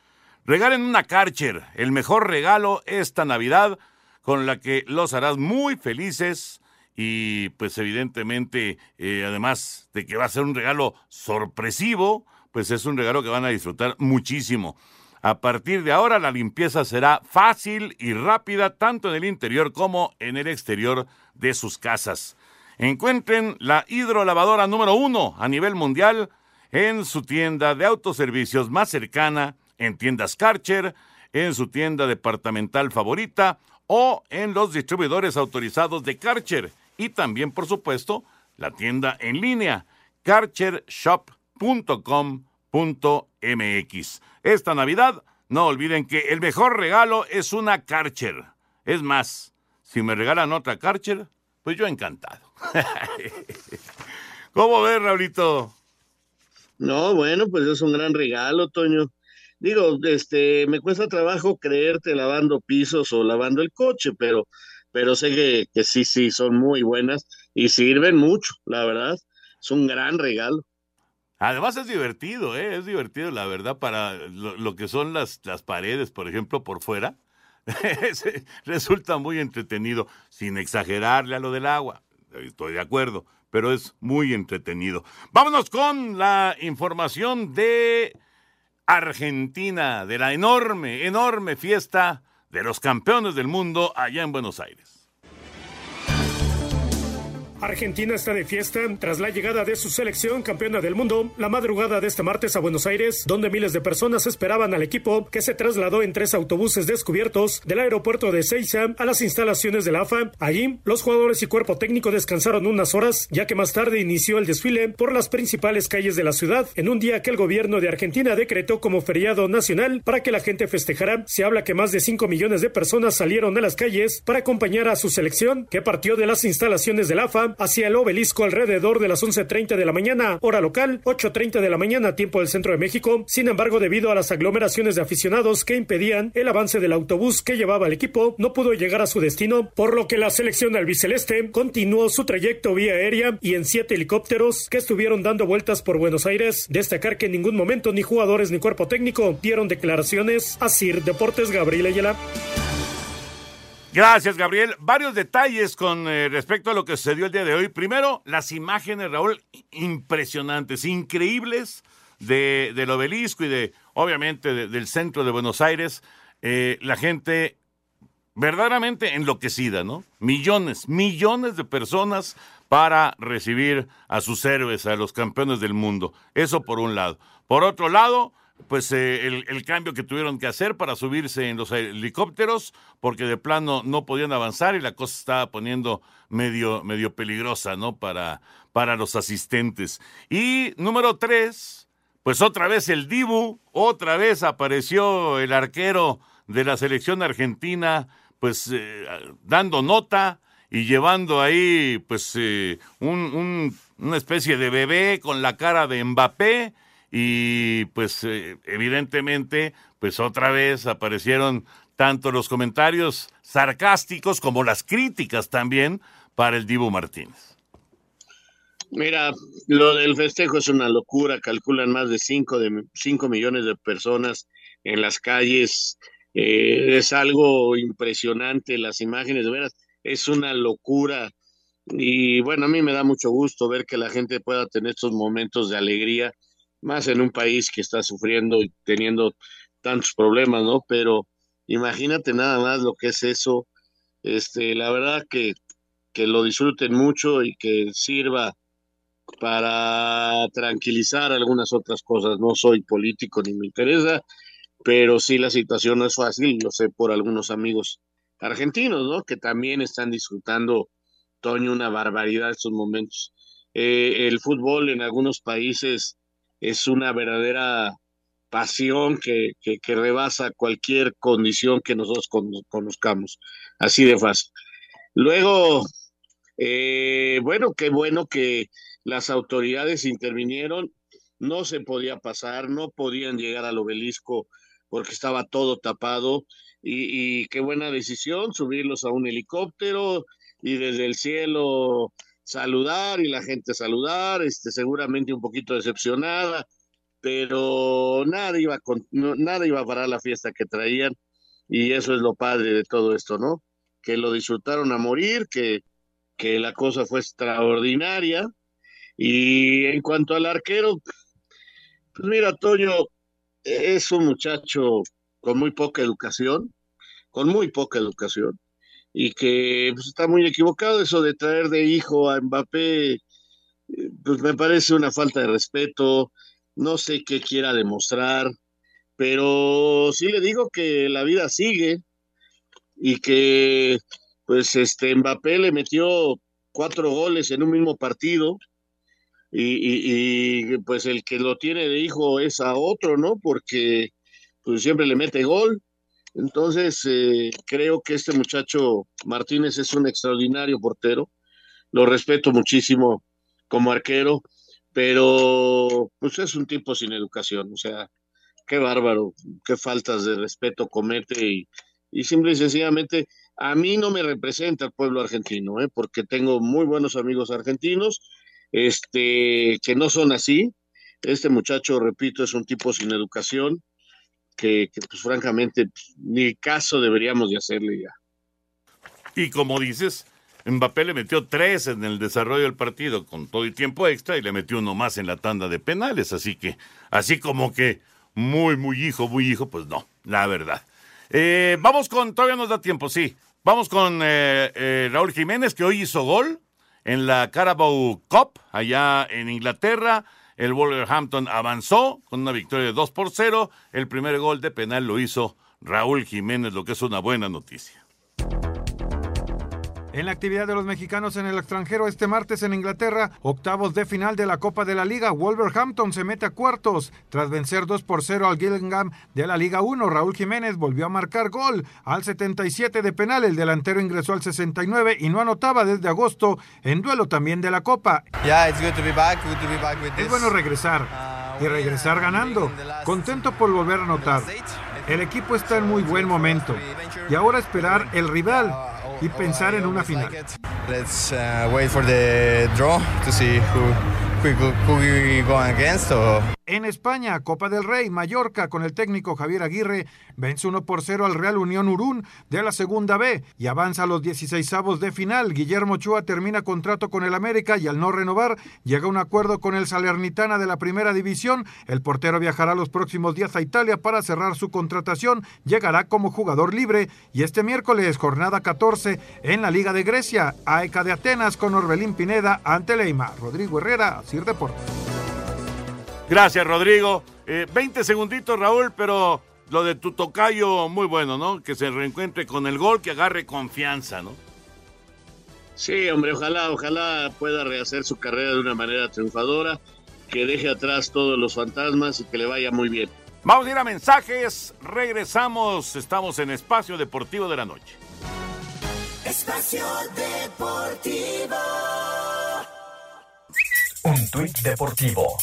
Regalen una Karcher, el mejor regalo esta Navidad con la que los harás muy felices y pues evidentemente eh, además de que va a ser un regalo sorpresivo, pues es un regalo que van a disfrutar muchísimo. A partir de ahora la limpieza será fácil y rápida tanto en el interior como en el exterior de sus casas. Encuentren la hidrolavadora número uno a nivel mundial en su tienda de autoservicios más cercana, en tiendas Karcher, en su tienda departamental favorita o en los distribuidores autorizados de Karcher y también, por supuesto, la tienda en línea karchershop.com .com.mx. Esta Navidad, no olviden que el mejor regalo es una Karcher. Es más, si me regalan otra Karcher, pues yo encantado. ¿Cómo ves, Raulito? No, bueno, pues es un gran regalo, Toño. Digo, este, me cuesta trabajo creerte lavando pisos o lavando el coche, pero, pero sé que, que sí, sí, son muy buenas y sirven mucho, la verdad. Es un gran regalo. Además es divertido, ¿eh? es divertido, la verdad, para lo, que son las, las paredes, por ejemplo, por fuera. Resulta muy entretenido, sin exagerarle a lo del agua. Estoy de acuerdo, pero es muy entretenido. Vámonos con la información de Argentina, de la enorme, enorme fiesta de los campeones del mundo allá en Buenos Aires. Argentina está de fiesta tras la llegada de su selección campeona del mundo la madrugada de este martes a Buenos Aires, donde miles de personas esperaban al equipo que se trasladó en tres autobuses descubiertos del aeropuerto de Ezeiza a las instalaciones de la AFA. Allí, los jugadores y cuerpo técnico descansaron unas horas, ya que más tarde inició el desfile por las principales calles de la ciudad, en un día que el gobierno de Argentina decretó como feriado nacional para que la gente festejara. Se habla que más de 5 millones de personas salieron a las calles para acompañar a su selección, que partió de las instalaciones de la Hacia el obelisco alrededor de las 11.30 de la mañana, hora local, 8.30 de la mañana, tiempo del centro de México. Sin embargo, debido a las aglomeraciones de aficionados que impedían el avance del autobús que llevaba al equipo, no pudo llegar a su destino, por lo que la selección albiceleste continuó su trayecto vía aérea y en siete helicópteros que estuvieron dando vueltas por Buenos Aires. Destacar que en ningún momento ni jugadores ni cuerpo técnico dieron declaraciones a Sir Deportes Gabriel Ayala. Gracias, Gabriel. Varios detalles con eh, respecto a lo que sucedió el día de hoy. Primero, las imágenes, Raúl, impresionantes, increíbles de, del obelisco y de, obviamente, del centro de Buenos Aires. Eh, la gente verdaderamente enloquecida, ¿no? Millones, millones de personas para recibir a sus héroes, a los campeones del mundo. Eso por un lado. Por otro lado, pues eh, el, cambio que tuvieron que hacer para subirse en los helicópteros, porque de plano no podían avanzar y la cosa estaba poniendo medio, medio peligrosa, ¿no? Para, para los asistentes. Y número tres, pues otra vez el Dibu, otra vez apareció el arquero de la selección argentina, pues eh, dando nota y llevando ahí, pues, eh, un, una especie de bebé con la cara de Mbappé y pues eh, evidentemente pues otra vez aparecieron tanto los comentarios sarcásticos como las críticas también para el Divo Martínez. Mira, lo del festejo es una locura, calculan más de 5 de cinco millones de personas en las calles, eh, es algo impresionante, las imágenes, de veras, es una locura. Y bueno, a mí me da mucho gusto ver que la gente pueda tener estos momentos de alegría más en un país que está sufriendo y teniendo tantos problemas, ¿no? Pero imagínate nada más lo que es eso. Este, la verdad que, que lo disfruten mucho y que sirva para tranquilizar algunas otras cosas. No soy político ni me interesa, pero sí la situación no es fácil, lo sé por algunos amigos argentinos, ¿no? Que también están disfrutando, Toño, una barbaridad estos momentos. Eh, el fútbol en algunos países es una verdadera pasión que, que, rebasa cualquier condición que nosotros conozcamos, así de fácil. Luego, eh, bueno, qué bueno que las autoridades intervinieron, no se podía pasar, no podían llegar al obelisco porque estaba todo tapado. Y, y qué buena decisión subirlos a un helicóptero y desde el cielo saludar y la gente saludar, este, seguramente un poquito decepcionada, pero nada iba, con, nada iba a parar la fiesta que traían y eso es lo padre de todo esto, ¿no? Que lo disfrutaron a morir, que, que la cosa fue extraordinaria. Y en cuanto al arquero, pues mira, Toño es un muchacho con muy poca educación, con muy poca educación y que pues, está muy equivocado eso de traer de hijo a Mbappé, eh, pues me parece una falta de respeto, no sé qué quiera demostrar, pero sí le digo que la vida sigue y que pues este Mbappé le metió cuatro goles en un mismo partido y, y pues el que lo tiene de hijo es a otro, ¿no? Porque pues siempre le mete gol Entonces, eh, creo que este muchacho Martínez es un extraordinario portero. Lo respeto muchísimo como arquero, pero pues es un tipo sin educación. O sea, qué bárbaro, qué faltas de respeto comete y, y simple y sencillamente a mí no me representa el pueblo argentino, ¿eh? porque tengo muy buenos amigos argentinos este, que no son así. Este muchacho, repito, es un tipo sin educación que, pues francamente ni caso deberíamos de hacerle ya. Y como dices, Mbappé le metió tres en el desarrollo del partido con todo el tiempo extra y le metió uno más en la tanda de penales, así que, así como que muy, muy hijo, muy hijo, pues no, la verdad. Eh, vamos con, todavía nos da tiempo, sí. Vamos con eh, eh, Raúl Jiménez, que hoy hizo gol en la Carabao Cup, allá en Inglaterra. El Wolverhampton avanzó con una victoria de 2 por 0. El primer gol de penal lo hizo Raúl Jiménez, lo que es una buena noticia. En la actividad de los mexicanos en el extranjero este martes en Inglaterra, octavos de final de la Copa de la Liga, Wolverhampton se mete a cuartos. Tras vencer 2 por 0 al Gillingham de la Liga 1, Raúl Jiménez volvió a marcar gol al 77 de penal. El delantero ingresó al 69 y no anotaba desde agosto en duelo también de la Copa. Es bueno regresar y regresar ganando. Contento por volver a anotar. El equipo está en muy buen momento y ahora esperar el rival y pensar en una final. Let's wait for the draw to see who, who, who we go against. Or... En España, Copa del Rey, Mallorca, con el técnico Javier Aguirre, vence 1 por 0 al Real Unión Urún de la Segunda B y avanza a los 16 de final. Guillermo Chua termina contrato con el América y al no renovar, llega a un acuerdo con el Salernitana de la Primera División. El portero viajará los próximos días a Italia para cerrar su contratación. Llegará como jugador libre y este miércoles, jornada 14 en la Liga de Grecia, AECA de Atenas con Orbelín Pineda ante Leima. Rodrigo Herrera, Sir Deportes. Gracias, Rodrigo. Eh, 20 segunditos, Raúl, pero lo de tu tocayo, muy bueno, ¿no? Que se reencuentre con el gol, que agarre confianza, ¿no? Sí, hombre, ojalá, ojalá pueda rehacer su carrera de una manera triunfadora, que deje atrás todos los fantasmas y que le vaya muy bien. Vamos a ir a mensajes, regresamos, estamos en Espacio Deportivo de la Noche. Espacio Deportivo. Un tuit deportivo.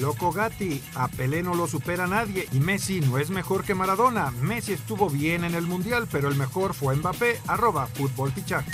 Loco Gatti, a Pelé no lo supera nadie y Messi no es mejor que Maradona. Messi estuvo bien en el Mundial, pero el mejor fue Mbappé, arroba fútbol fichaje.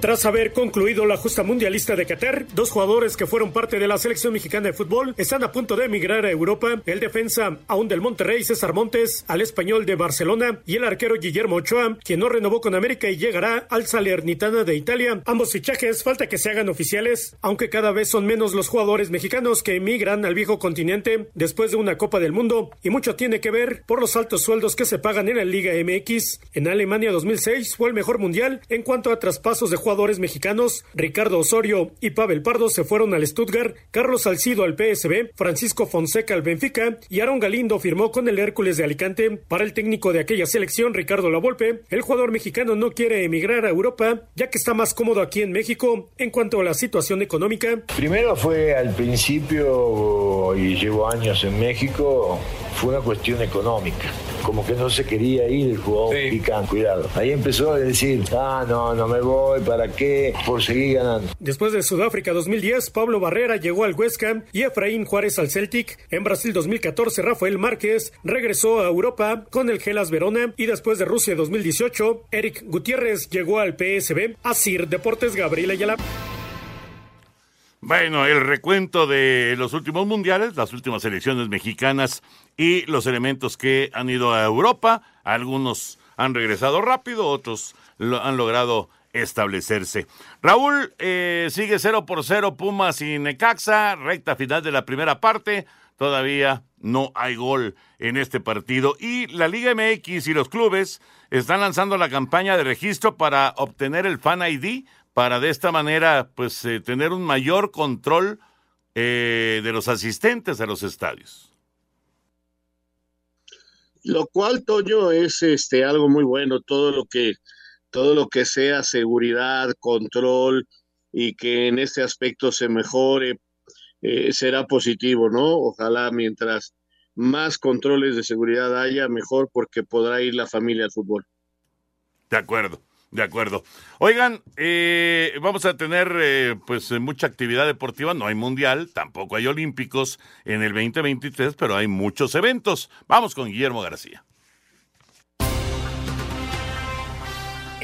Tras haber concluido la justa mundialista de Qatar, dos jugadores que fueron parte de la selección mexicana de fútbol están a punto de emigrar a Europa. El defensa aún del Monterrey, César Montes, al español de Barcelona y el arquero Guillermo Ochoa, quien no renovó con América y llegará al Salernitana de Italia. Ambos fichajes falta que se hagan oficiales, aunque cada vez son menos los jugadores mexicanos que emigran al viejo continente después de una Copa del Mundo y mucho tiene que ver por los altos sueldos que se pagan en la Liga MX. En Alemania 2006 fue el mejor mundial en cuanto a traspasos de jugadores mexicanos, Ricardo Osorio y Pavel Pardo se fueron al Stuttgart, Carlos Salcido al PSB, Francisco Fonseca al Benfica y Aaron Galindo firmó con el Hércules de Alicante. Para el técnico de aquella selección, Ricardo Lavolpe, el jugador mexicano no quiere emigrar a Europa, ya que está más cómodo aquí en México en cuanto a la situación económica. Primero fue al principio, y llevo años en México, fue una cuestión económica. Como que no se quería ir el jugador mexicano, cuidado. Ahí empezó a decir, ah, no, no me voy, ¿para qué? Por seguir ganando. Después de Sudáfrica 2010, Pablo Barrera llegó al West Ham y Efraín Juárez al Celtic. En Brasil 2014, Rafael Márquez regresó a Europa con el Gelas Verona y después de Rusia 2018, Eric Gutiérrez llegó al PSB. Asir Deportes Gabriel Ayala. Bueno, el recuento de los últimos mundiales, las últimas selecciones mexicanas y los elementos que han ido a Europa. Algunos han regresado rápido, otros lo han logrado establecerse. Raúl, eh, sigue 0 por 0 Pumas y Necaxa, recta final de la primera parte. Todavía no hay gol en este partido. Y la Liga MX y los clubes están lanzando la campaña de registro para obtener el Fan ID, para de esta manera, pues, eh, tener un mayor control eh, de los asistentes a los estadios. Lo cual, Toño, es este algo muy bueno, todo lo que, todo lo que sea seguridad, control y que en este aspecto se mejore eh, será positivo, ¿no? Ojalá mientras más controles de seguridad haya, mejor porque podrá ir la familia al fútbol. De acuerdo. De acuerdo. Oigan, eh, vamos a tener eh, pues mucha actividad deportiva. No hay mundial, tampoco hay olímpicos en el 2023, pero hay muchos eventos. Vamos con Guillermo García.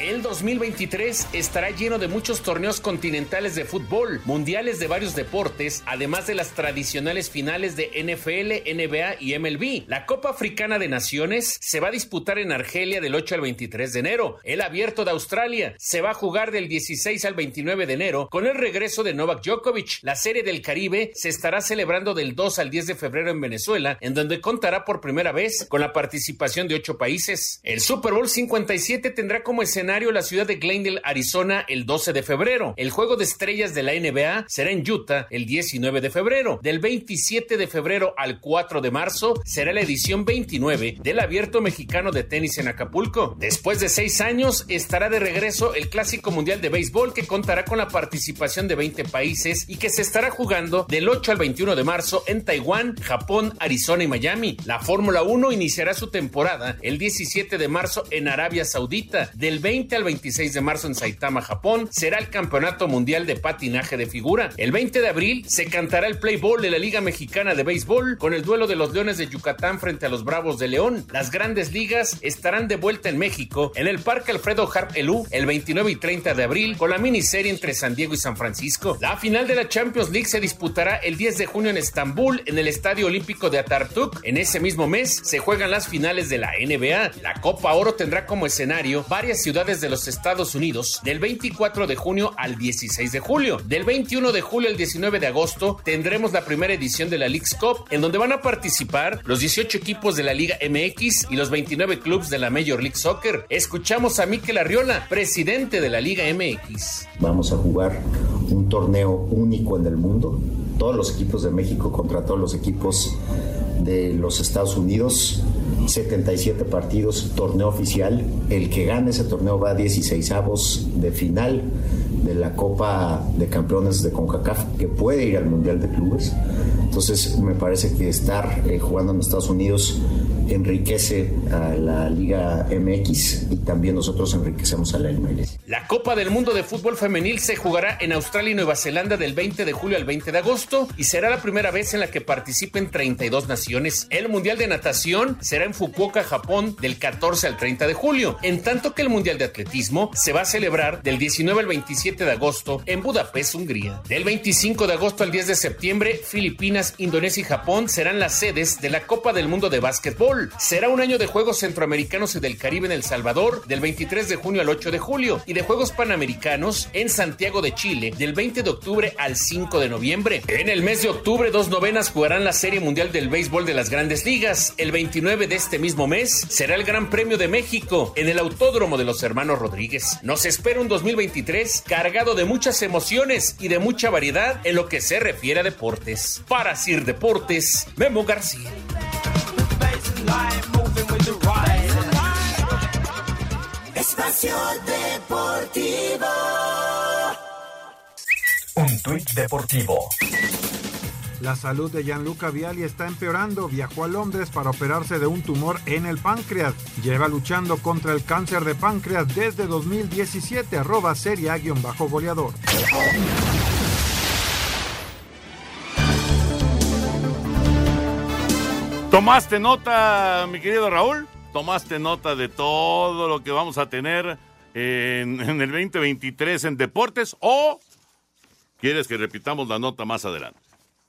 El 2023 estará lleno de muchos torneos continentales de fútbol, mundiales de varios deportes, además de las tradicionales finales de NFL, NBA y MLB. La Copa Africana de Naciones se va a disputar en Argelia del 8 al 23 de enero. El Abierto de Australia se va a jugar del 16 al 29 de enero con el regreso de Novak Djokovic. La Serie del Caribe se estará celebrando del 2 al 10 de febrero en Venezuela, en donde contará por primera vez con la participación de ocho países. El Super Bowl 57 tendrá como escenario la ciudad de Glendale, Arizona, el 12 de febrero. El juego de estrellas de la NBA será en Utah el 19 de febrero. Del 27 de febrero al 4 de marzo será la edición 29 del Abierto Mexicano de Tenis en Acapulco. Después de seis años estará de regreso el Clásico Mundial de Béisbol que contará con la participación de 20 países y que se estará jugando del 8 al 21 de marzo en Taiwán, Japón, Arizona y Miami. La Fórmula 1 iniciará su temporada el 17 de marzo en Arabia Saudita. Del 20 al 26 de marzo en Saitama, Japón, será el Campeonato Mundial de Patinaje de Figura. El 20 de abril se cantará el Play de la Liga Mexicana de Béisbol con el duelo de los Leones de Yucatán frente a los Bravos de León. Las grandes ligas estarán de vuelta en México en el Parque Alfredo Harp Elú el 29 y 30 de abril con la miniserie entre San Diego y San Francisco. La final de la Champions League se disputará el 10 de junio en Estambul en el Estadio Olímpico de Atartuk. En ese mismo mes se juegan las finales de la NBA. La Copa Oro tendrá como escenario varias ciudades de los Estados Unidos del 24 de junio al 16 de julio. Del 21 de julio al 19 de agosto tendremos la primera edición de la League's Cup en donde van a participar los 18 equipos de la Liga MX y los 29 clubes de la Major League Soccer. Escuchamos a Mikel Arriola, presidente de la Liga MX. Vamos a jugar un torneo único en el mundo. Todos los equipos de México contra todos los equipos de los Estados Unidos 77 partidos, torneo oficial. El que gane ese torneo va a 16 avos de final de la Copa de Campeones de CONCACAF, que puede ir al Mundial de Clubes. Entonces, me parece que estar eh, jugando en Estados Unidos enriquece a la Liga MX y también nosotros enriquecemos a la MLS. La Copa del Mundo de Fútbol Femenil se jugará en Australia y Nueva Zelanda del 20 de julio al 20 de agosto y será la primera vez en la que participen 32 naciones. El Mundial de Natación será en Fukuoka, Japón, del 14 al 30 de julio, en tanto que el Mundial de Atletismo se va a celebrar del 19 al 27 de agosto en Budapest, Hungría. Del 25 de agosto al 10 de septiembre, Filipinas, Indonesia y Japón serán las sedes de la Copa del Mundo de Básquetbol Será un año de Juegos Centroamericanos y del Caribe en El Salvador del 23 de junio al 8 de julio y de Juegos Panamericanos en Santiago de Chile del 20 de octubre al 5 de noviembre. En el mes de octubre, dos novenas jugarán la Serie Mundial del Béisbol de las Grandes Ligas. El 29 de este mismo mes será el Gran Premio de México en el Autódromo de los Hermanos Rodríguez. Nos espera un 2023 cargado de muchas emociones y de mucha variedad en lo que se refiere a deportes. Para Sir Deportes, Memo García. Espacio Deportivo. Un tuit deportivo. La salud de Gianluca Viali está empeorando. Viajó a Londres para operarse de un tumor en el páncreas. Lleva luchando contra el cáncer de páncreas desde 2017. Arroba serie ¿Tomaste nota, mi querido Raúl? ¿Tomaste nota de todo lo que vamos a tener en, el 2023 en deportes o quieres que repitamos la nota más adelante?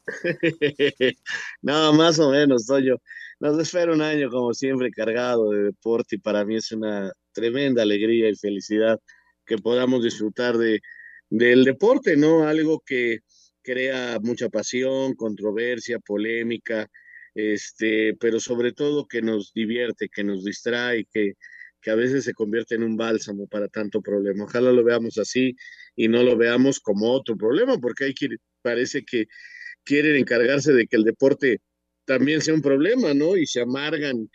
no, más o menos, yo. Nos espera un año, como siempre, cargado de deporte y para mí es una tremenda alegría y felicidad que podamos disfrutar de, del deporte, ¿no? Algo que crea mucha pasión, controversia, polémica, este, pero sobre todo que nos divierte, que nos distrae, que, que a veces se convierte en un bálsamo para tanto problema. Ojalá lo veamos así y no lo veamos como otro problema, porque hay que, parece que quieren encargarse de que el deporte también sea un problema, ¿no? Y se amargan,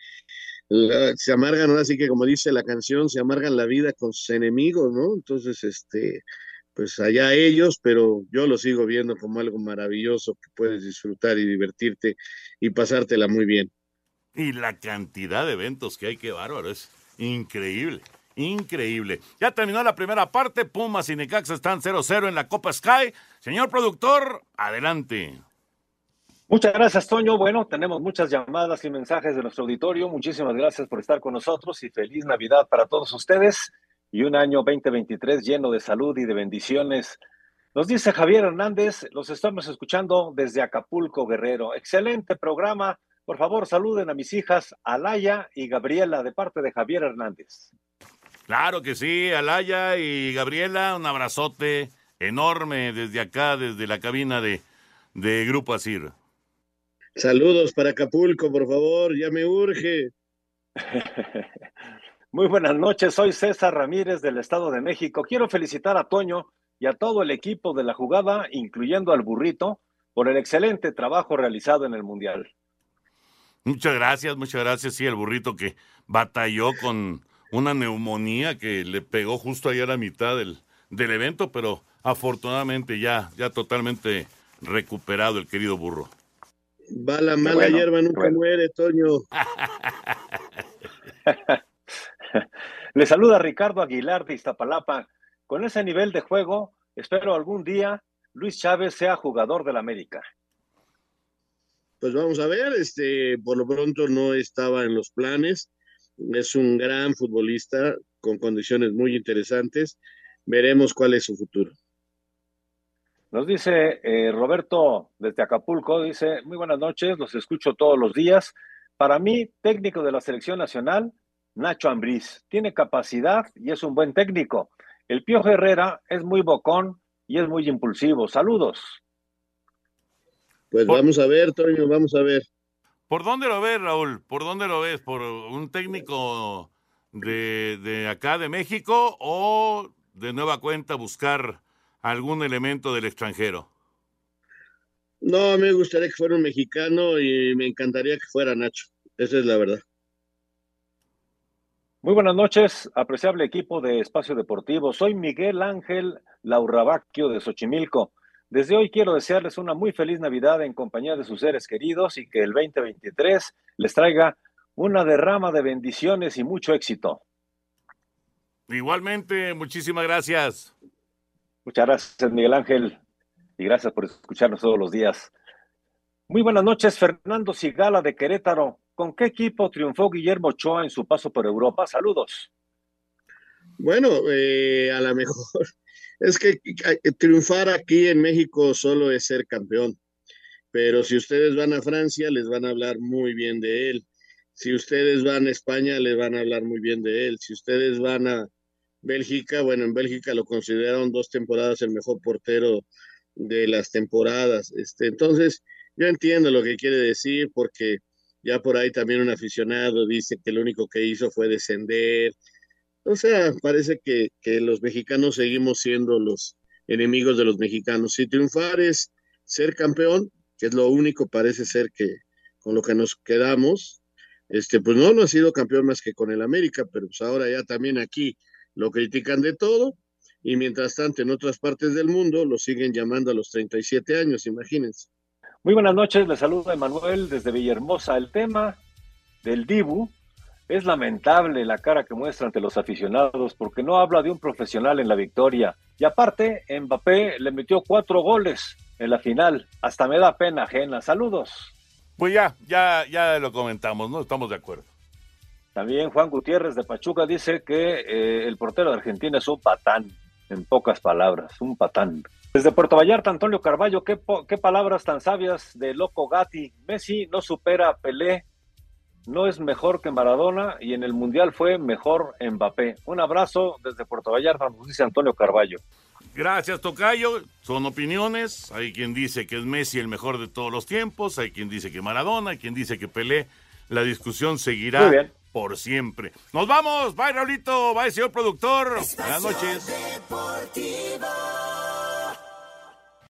se amargan, ahora sí que como dice la canción, se amargan la vida con sus enemigos, ¿no? Entonces, este, pues allá ellos, pero yo lo sigo viendo como algo maravilloso que puedes disfrutar y divertirte y pasártela muy bien. Y la cantidad de eventos que hay, qué bárbaro, es increíble. Increíble. Ya terminó la primera parte. Pumas y Necaxa están 0-0 en la Copa Sky. Señor productor, adelante. Muchas gracias, Toño. Bueno, tenemos muchas llamadas y mensajes de nuestro auditorio. Muchísimas gracias por estar con nosotros y feliz Navidad para todos ustedes y un año 2023 lleno de salud y de bendiciones. Nos dice Javier Hernández, los estamos escuchando desde Acapulco, Guerrero. Excelente programa. Por favor, saluden a mis hijas Alaya y Gabriela de parte de Javier Hernández. Claro que sí, Alaya y Gabriela, un abrazote enorme desde acá, desde la cabina de, de Grupo Asir. Saludos para Acapulco, por favor, ya me urge. Muy buenas noches, soy César Ramírez del Estado de México. Quiero felicitar a Toño y a todo el equipo de la jugada, incluyendo al burrito, por el excelente trabajo realizado en el Mundial. Muchas gracias, muchas gracias. Sí, el burrito que batalló con una neumonía que le pegó justo ahí a la mitad del, del evento, pero afortunadamente ya, ya totalmente recuperado el querido burro. Va la mala hierba, nunca muere, Toño. Le saluda Ricardo Aguilar de Iztapalapa. Con ese nivel de juego, espero algún día Luis Chávez sea jugador del América. Pues vamos a ver, este, por lo pronto no estaba en los planes es un gran futbolista con condiciones muy interesantes. Veremos cuál es su futuro. Nos dice eh, Roberto desde Acapulco, dice, muy buenas noches, los escucho todos los días. Para mí, técnico de la selección nacional, Nacho Ambriz, tiene capacidad y es un buen técnico. El Pío Herrera es muy bocón y es muy impulsivo. Saludos. Pues vamos a ver, Toño, vamos a ver. ¿Por dónde lo ves, Raúl? ¿Por dónde lo ves? ¿Por un técnico de, de, acá de México o de nueva cuenta buscar algún elemento del extranjero? No, me gustaría que fuera un mexicano y me encantaría que fuera Nacho. Esa es la verdad. Muy buenas noches, apreciable equipo de Espacio Deportivo. Soy Miguel Ángel Laurabacchio de Xochimilco. Desde hoy quiero desearles una muy feliz Navidad en compañía de sus seres queridos y que el 2023 les traiga una derrama de bendiciones y mucho éxito. Igualmente, muchísimas gracias. Muchas gracias, Miguel Ángel, y gracias por escucharnos todos los días. Muy buenas noches, Fernando Sigala de Querétaro. ¿Con qué equipo triunfó Guillermo Ochoa en su paso por Europa? Saludos. Bueno, eh, a lo mejor es que triunfar aquí en México solo es ser campeón. Pero si ustedes van a Francia, les van a hablar muy bien de él. Si ustedes van a España, les van a hablar muy bien de él. Si ustedes van a Bélgica, bueno, en Bélgica lo consideraron dos temporadas el mejor portero de las temporadas. Este, entonces, yo entiendo lo que quiere decir porque ya por ahí también un aficionado dice que lo único que hizo fue descender o sea, parece que, los mexicanos seguimos siendo los enemigos de los mexicanos. Si triunfar es ser campeón, que es lo único parece ser que con lo que nos quedamos, este, pues no, no ha sido campeón más que con el América, pero pues ahora ya también aquí lo critican de todo y mientras tanto en otras partes del mundo lo siguen llamando a los 37 años, imagínense. Muy buenas noches, les saluda Emanuel desde Villahermosa. El tema del Dibu es lamentable la cara que muestra ante los aficionados porque no habla de un profesional en la victoria. Y aparte, Mbappé le metió cuatro goles en la final. Hasta me da pena ajena. Saludos. Pues ya, ya, ya lo comentamos, ¿no? Estamos de acuerdo. También Juan Gutiérrez de Pachuca dice que eh, el portero de Argentina es un patán, en pocas palabras, un patán. Desde Puerto Vallarta, Antonio Carballo, qué, qué palabras tan sabias de Loco Gatti. Messi no supera a Pelé no es mejor que Maradona y en el Mundial fue mejor Mbappé. Un abrazo desde Puerto Vallarta, nos dice Antonio Carballo. Gracias, Tocayo. Son opiniones. Hay quien dice que es Messi el mejor de todos los tiempos, hay quien dice que Maradona, hay quien dice que Pelé. La discusión seguirá por siempre. Nos vamos. Bye, Raulito. Bye, señor productor. Buenas noches.